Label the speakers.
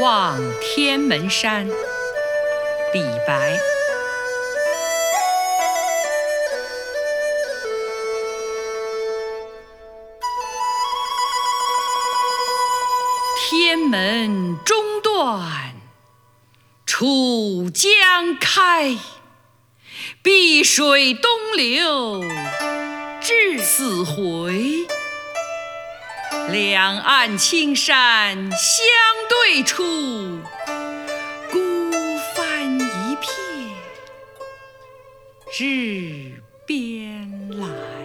Speaker 1: 望天门山，李白。天门中断楚江开，碧水东流至死回。两岸青山相对出，孤帆一片日边来。